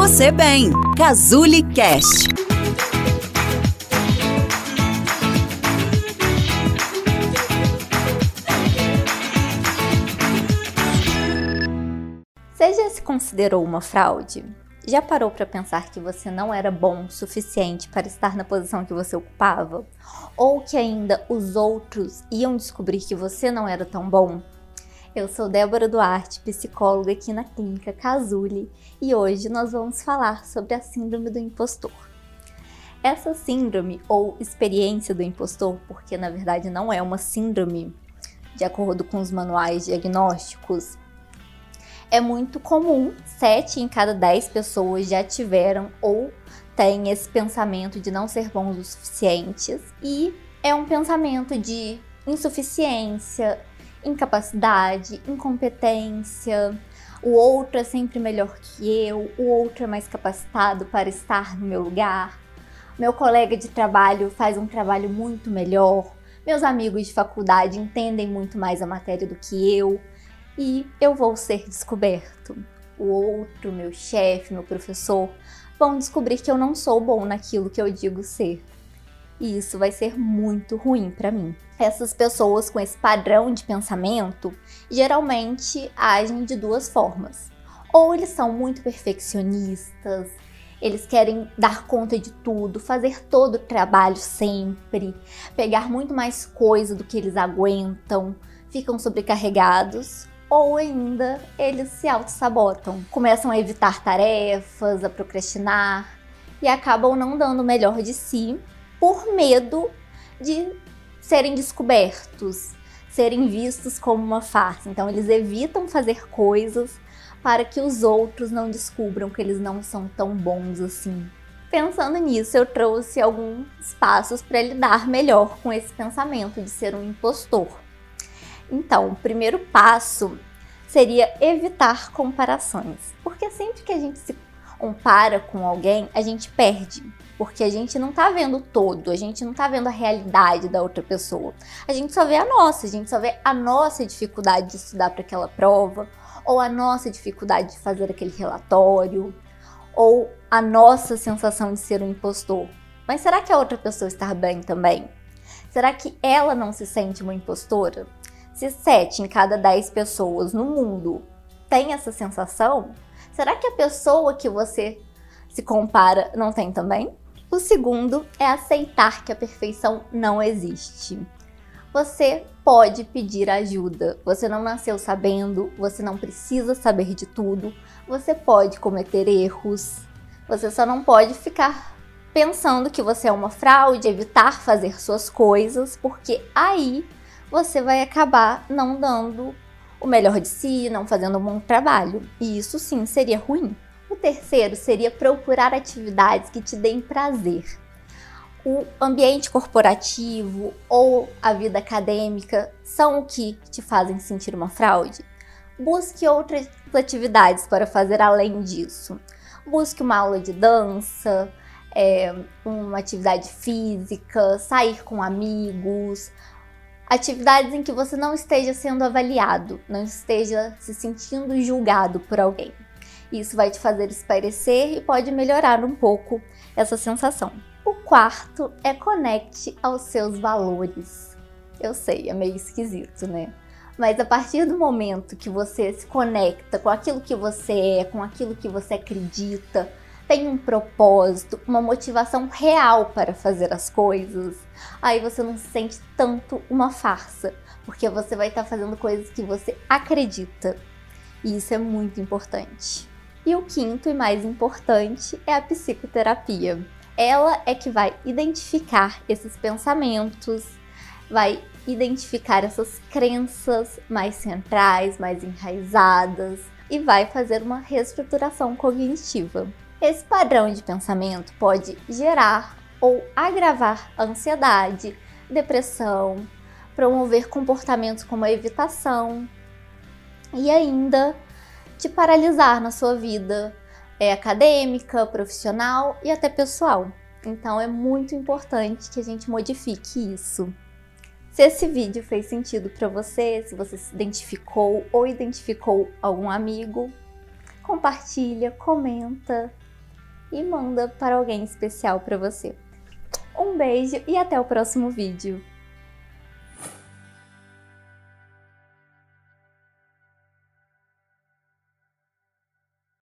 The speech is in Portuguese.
você bem. Cazuli Cast. Você já se considerou uma fraude? Já parou para pensar que você não era bom o suficiente para estar na posição que você ocupava? Ou que ainda os outros iam descobrir que você não era tão bom? Eu sou Débora Duarte, psicóloga aqui na Clínica Casuli, e hoje nós vamos falar sobre a Síndrome do Impostor. Essa síndrome, ou experiência do impostor, porque na verdade não é uma síndrome, de acordo com os manuais diagnósticos, é muito comum, 7 em cada 10 pessoas já tiveram ou têm esse pensamento de não ser bons o suficientes, e é um pensamento de insuficiência, incapacidade, incompetência, o outro é sempre melhor que eu, o outro é mais capacitado para estar no meu lugar, meu colega de trabalho faz um trabalho muito melhor, meus amigos de faculdade entendem muito mais a matéria do que eu. E eu vou ser descoberto. O outro, meu chefe, meu professor, vão descobrir que eu não sou bom naquilo que eu digo ser e isso vai ser muito ruim para mim. Essas pessoas com esse padrão de pensamento geralmente agem de duas formas. Ou eles são muito perfeccionistas, eles querem dar conta de tudo, fazer todo o trabalho sempre, pegar muito mais coisa do que eles aguentam, ficam sobrecarregados, ou ainda eles se auto-sabotam, começam a evitar tarefas, a procrastinar e acabam não dando o melhor de si por medo de serem descobertos, serem vistos como uma farsa. Então eles evitam fazer coisas para que os outros não descubram que eles não são tão bons assim. Pensando nisso, eu trouxe alguns passos para lidar melhor com esse pensamento de ser um impostor. Então, o primeiro passo seria evitar comparações, porque sempre que a gente se compara com alguém, a gente perde porque a gente não tá vendo todo, a gente não tá vendo a realidade da outra pessoa. A gente só vê a nossa, a gente só vê a nossa dificuldade de estudar para aquela prova, ou a nossa dificuldade de fazer aquele relatório, ou a nossa sensação de ser um impostor. Mas será que a outra pessoa está bem também? Será que ela não se sente uma impostora? Se 7 em cada 10 pessoas no mundo tem essa sensação, será que a pessoa que você se compara não tem também? O segundo é aceitar que a perfeição não existe. Você pode pedir ajuda. Você não nasceu sabendo, você não precisa saber de tudo, você pode cometer erros. Você só não pode ficar pensando que você é uma fraude, evitar fazer suas coisas, porque aí você vai acabar não dando o melhor de si, não fazendo um bom trabalho. E isso sim seria ruim. O terceiro seria procurar atividades que te deem prazer. O ambiente corporativo ou a vida acadêmica são o que te fazem sentir uma fraude? Busque outras atividades para fazer além disso. Busque uma aula de dança, é, uma atividade física, sair com amigos, atividades em que você não esteja sendo avaliado, não esteja se sentindo julgado por alguém. Isso vai te fazer espairecer e pode melhorar um pouco essa sensação. O quarto é conecte aos seus valores. Eu sei, é meio esquisito, né? Mas a partir do momento que você se conecta com aquilo que você é, com aquilo que você acredita, tem um propósito, uma motivação real para fazer as coisas, aí você não se sente tanto uma farsa, porque você vai estar fazendo coisas que você acredita. E isso é muito importante. E o quinto e mais importante é a psicoterapia. Ela é que vai identificar esses pensamentos, vai identificar essas crenças mais centrais, mais enraizadas e vai fazer uma reestruturação cognitiva. Esse padrão de pensamento pode gerar ou agravar ansiedade, depressão, promover comportamentos como a evitação e ainda te paralisar na sua vida é, acadêmica, profissional e até pessoal. Então é muito importante que a gente modifique isso. Se esse vídeo fez sentido para você, se você se identificou ou identificou algum amigo, compartilha, comenta e manda para alguém especial para você. Um beijo e até o próximo vídeo.